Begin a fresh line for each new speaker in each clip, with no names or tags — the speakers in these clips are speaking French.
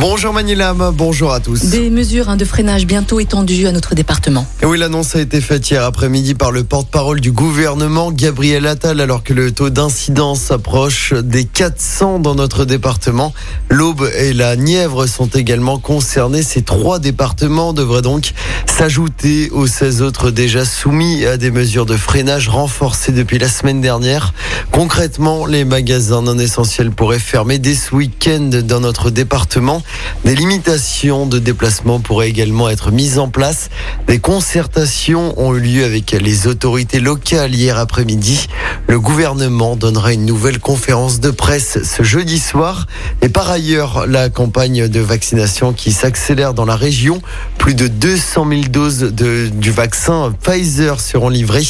Bonjour Manilam, bonjour à tous.
Des mesures hein, de freinage bientôt étendues à notre département.
Et oui, l'annonce a été faite hier après-midi par le porte-parole du gouvernement, Gabriel Attal, alors que le taux d'incidence s'approche des 400 dans notre département. L'Aube et la Nièvre sont également concernés. Ces trois départements devraient donc s'ajouter aux 16 autres déjà soumis à des mesures de freinage renforcées depuis la semaine dernière. Concrètement, les magasins non essentiels pourraient fermer dès ce week-end dans notre département. Des limitations de déplacement pourraient également être mises en place. Des concertations ont eu lieu avec les autorités locales hier après-midi. Le gouvernement donnera une nouvelle conférence de presse ce jeudi soir. Et par ailleurs, la campagne de vaccination qui s'accélère dans la région. Plus de 200 000 doses de, du vaccin Pfizer seront livrées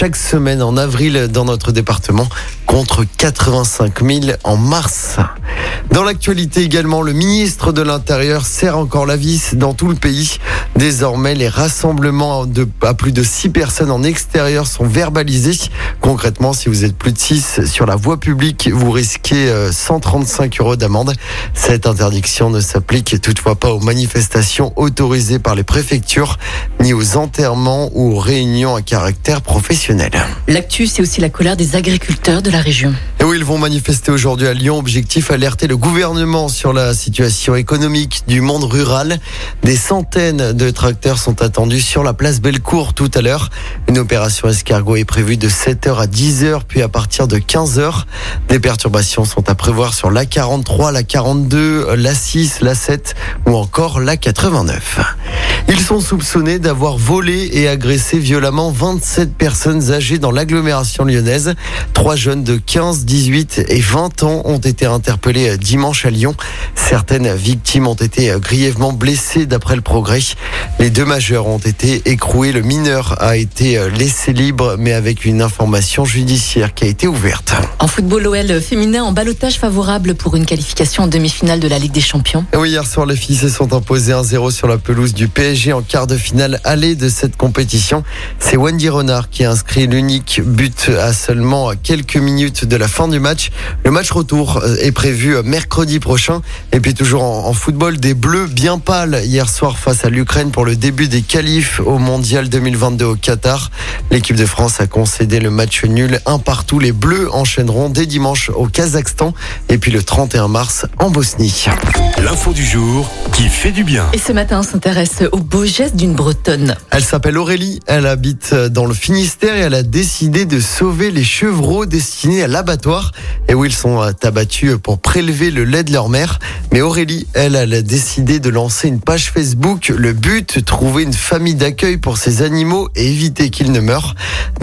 chaque semaine en avril dans notre département contre 85 000 en mars. Dans l'actualité également, le ministre de l'Intérieur serre encore la vis dans tout le pays. Désormais, les rassemblements de, à plus de 6 personnes en extérieur sont verbalisés. Concrètement, si vous êtes plus de 6 sur la voie publique, vous risquez 135 euh, euros d'amende. Cette interdiction ne s'applique toutefois pas aux manifestations autorisées par les préfectures, ni aux enterrements ou aux réunions à caractère professionnel.
L'actu, c'est aussi la colère des agriculteurs de la région.
Et oui, ils vont manifester aujourd'hui à Lyon. Objectif alerter le gouvernement sur la situation économique du monde rural. Des centaines de tracteurs sont attendus sur la place Bellecour tout à l'heure. Une opération escargot est prévue de 7h à 10h, puis à partir de 15h. Des perturbations sont à prévoir sur la 43, la 42, la 6, la 7 ou encore la 89. Ils sont soupçonnés d'avoir volé et agressé violemment 27 personnes âgées dans l'agglomération lyonnaise. Trois jeunes de 15, 18 et 20 ans ont été interpellés dimanche à Lyon. Certaines victimes ont été grièvement blessées d'après le progrès. Les deux majeurs ont été écroués. Le mineur a été laissé libre mais avec une information judiciaire qui a été ouverte.
En football, l'OL féminin en balotage favorable pour une qualification en demi-finale de la Ligue des Champions.
oui, hier soir, les filles se sont imposées 1-0 sur la pelouse du PSG en quart de finale aller de cette compétition. C'est Wendy Renard qui a inscrit l'unique but à seulement quelques minutes de la fin du match. Le match retour est prévu mercredi prochain. Et puis toujours en, football, des bleus bien pâles hier soir face à l'Ukraine pour le début des qualifs au Mondial 2022 au Qatar. L'équipe de France a concédé le match nul un partout. Les bleus enchaîneront dès dimanche au Kazakhstan et puis le 31 mars en Bosnie.
L'info du jour qui fait du bien.
Et ce matin, on s'intéresse au beau geste d'une Bretonne.
Elle s'appelle Aurélie, elle habite dans le Finistère et elle a décidé de sauver les chevreaux destinés à l'abattoir et où ils sont abattus pour prélever le lait de leur mère. Mais Aurélie, elle, elle a décidé de lancer une page Facebook. Le but, trouver une famille d'accueil pour ces animaux et éviter qu'ils ne meurent.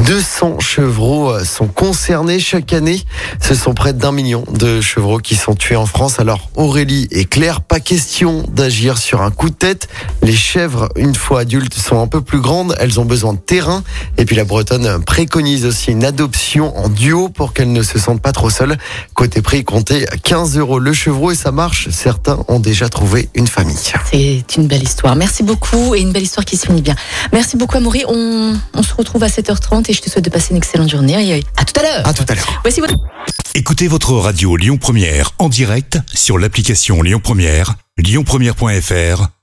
200 chevreaux euh, sont concernés chaque année. Ce sont près d'un million de chevreaux qui sont tués en France. Alors Aurélie est claire, pas question d'agir sur un coup de tête. Les chèvres, une fois adultes, sont un peu plus grandes. Elles ont besoin de terrain. Et puis la Bretonne préconise aussi une adoption en duo pour qu'elles ne se sentent pas trop seules. Côté prix, comptez 15 euros le chevreau et ça marche. Certains ont déjà trouvé une famille.
C'est une belle histoire. Merci beaucoup et une belle histoire qui se finit bien. Merci beaucoup Amaury. On, on se retrouve à 7h30 et je te souhaite de passer une excellente journée. Et à tout à l'heure.
À tout à l'heure.
Voici votre...
Écoutez votre radio Lyon Première en direct sur l'application Lyon Première, lyonpremière.fr